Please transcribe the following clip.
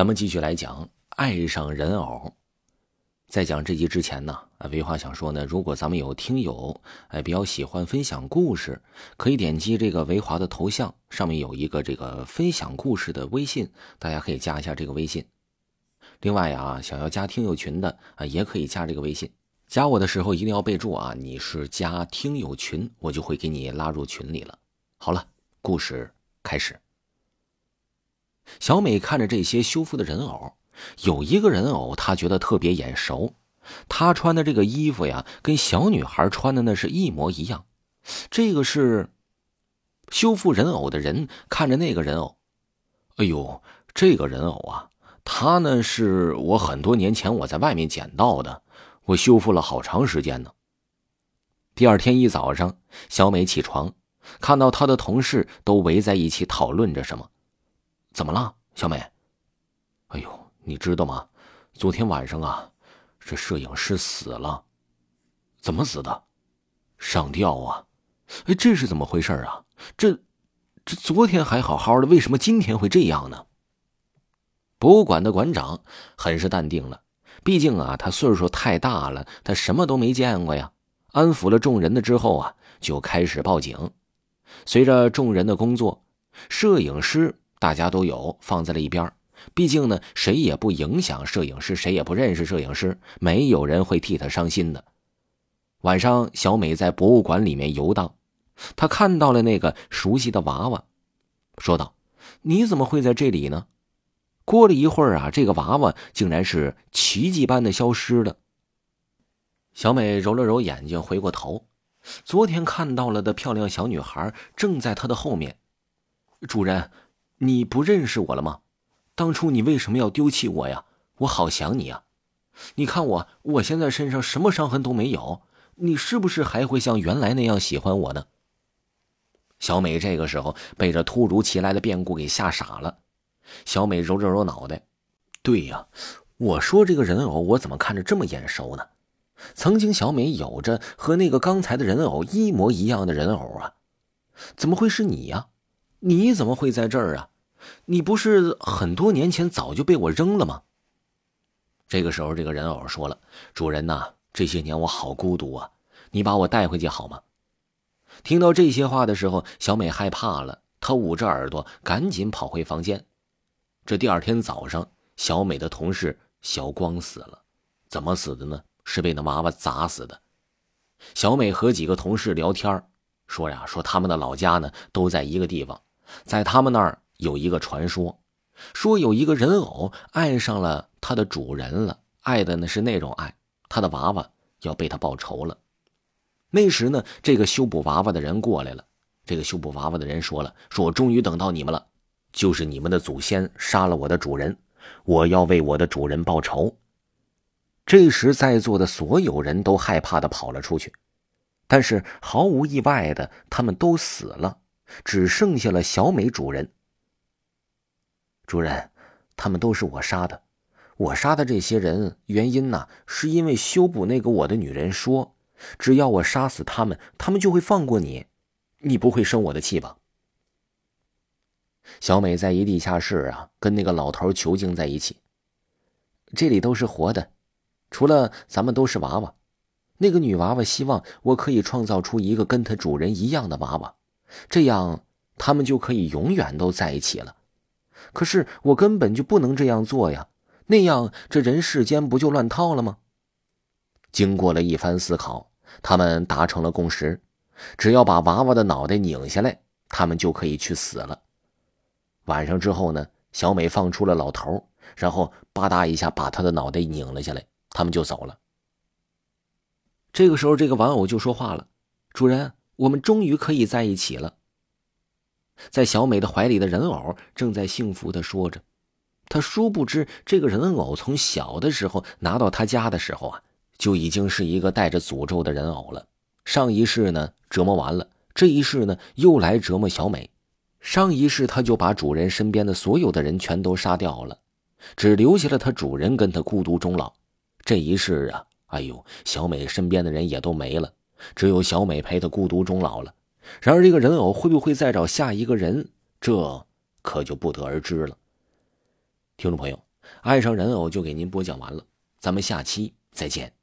咱们继续来讲爱上人偶。在讲这集之前呢，啊，维华想说呢，如果咱们有听友哎比较喜欢分享故事，可以点击这个维华的头像，上面有一个这个分享故事的微信，大家可以加一下这个微信。另外啊，想要加听友群的啊，也可以加这个微信。加我的时候一定要备注啊，你是加听友群，我就会给你拉入群里了。好了，故事开始。小美看着这些修复的人偶。有一个人偶，她觉得特别眼熟，她穿的这个衣服呀，跟小女孩穿的那是一模一样。这个是修复人偶的人看着那个人偶，哎呦，这个人偶啊，他呢是我很多年前我在外面捡到的，我修复了好长时间呢。第二天一早上，小美起床，看到她的同事都围在一起讨论着什么，怎么了，小美？哎呦！你知道吗？昨天晚上啊，这摄影师死了。怎么死的？上吊啊！哎，这是怎么回事啊？这这昨天还好好的，为什么今天会这样呢？博物馆的馆长很是淡定了，毕竟啊，他岁数太大了，他什么都没见过呀。安抚了众人的之后啊，就开始报警。随着众人的工作，摄影师大家都有放在了一边毕竟呢，谁也不影响摄影师，谁也不认识摄影师，没有人会替他伤心的。晚上，小美在博物馆里面游荡，她看到了那个熟悉的娃娃，说道：“你怎么会在这里呢？”过了一会儿啊，这个娃娃竟然是奇迹般的消失了。小美揉了揉眼睛，回过头，昨天看到了的漂亮小女孩正在她的后面。主人，你不认识我了吗？当初你为什么要丢弃我呀？我好想你啊！你看我，我现在身上什么伤痕都没有，你是不是还会像原来那样喜欢我呢？小美这个时候被这突如其来的变故给吓傻了。小美揉了揉脑袋，对呀，我说这个人偶我怎么看着这么眼熟呢？曾经小美有着和那个刚才的人偶一模一样的人偶啊，怎么会是你呀？你怎么会在这儿啊？你不是很多年前早就被我扔了吗？这个时候，这个人偶说了：“主人呐，这些年我好孤独啊，你把我带回去好吗？”听到这些话的时候，小美害怕了，她捂着耳朵，赶紧跑回房间。这第二天早上，小美的同事小光死了，怎么死的呢？是被那娃娃砸死的。小美和几个同事聊天说呀，说他们的老家呢都在一个地方，在他们那儿。有一个传说，说有一个人偶爱上了他的主人了，爱的呢是那种爱，他的娃娃要被他报仇了。那时呢，这个修补娃娃的人过来了。这个修补娃娃的人说了：“说我终于等到你们了，就是你们的祖先杀了我的主人，我要为我的主人报仇。”这时，在座的所有人都害怕的跑了出去，但是毫无意外的，他们都死了，只剩下了小美主人。主人，他们都是我杀的。我杀的这些人，原因呢，是因为修补那个我的女人说，只要我杀死他们，他们就会放过你。你不会生我的气吧？小美在一地下室啊，跟那个老头囚禁在一起。这里都是活的，除了咱们都是娃娃。那个女娃娃希望我可以创造出一个跟她主人一样的娃娃，这样他们就可以永远都在一起了。可是我根本就不能这样做呀，那样这人世间不就乱套了吗？经过了一番思考，他们达成了共识：只要把娃娃的脑袋拧下来，他们就可以去死了。晚上之后呢，小美放出了老头，然后吧嗒一下把他的脑袋拧了下来，他们就走了。这个时候，这个玩偶就说话了：“主人，我们终于可以在一起了。”在小美的怀里的人偶正在幸福的说着，他殊不知，这个人偶从小的时候拿到他家的时候啊，就已经是一个带着诅咒的人偶了。上一世呢折磨完了，这一世呢又来折磨小美。上一世他就把主人身边的所有的人全都杀掉了，只留下了他主人跟他孤独终老。这一世啊，哎呦，小美身边的人也都没了，只有小美陪他孤独终老了。然而，这个人偶会不会再找下一个人？这可就不得而知了。听众朋友，爱上人偶就给您播讲完了，咱们下期再见。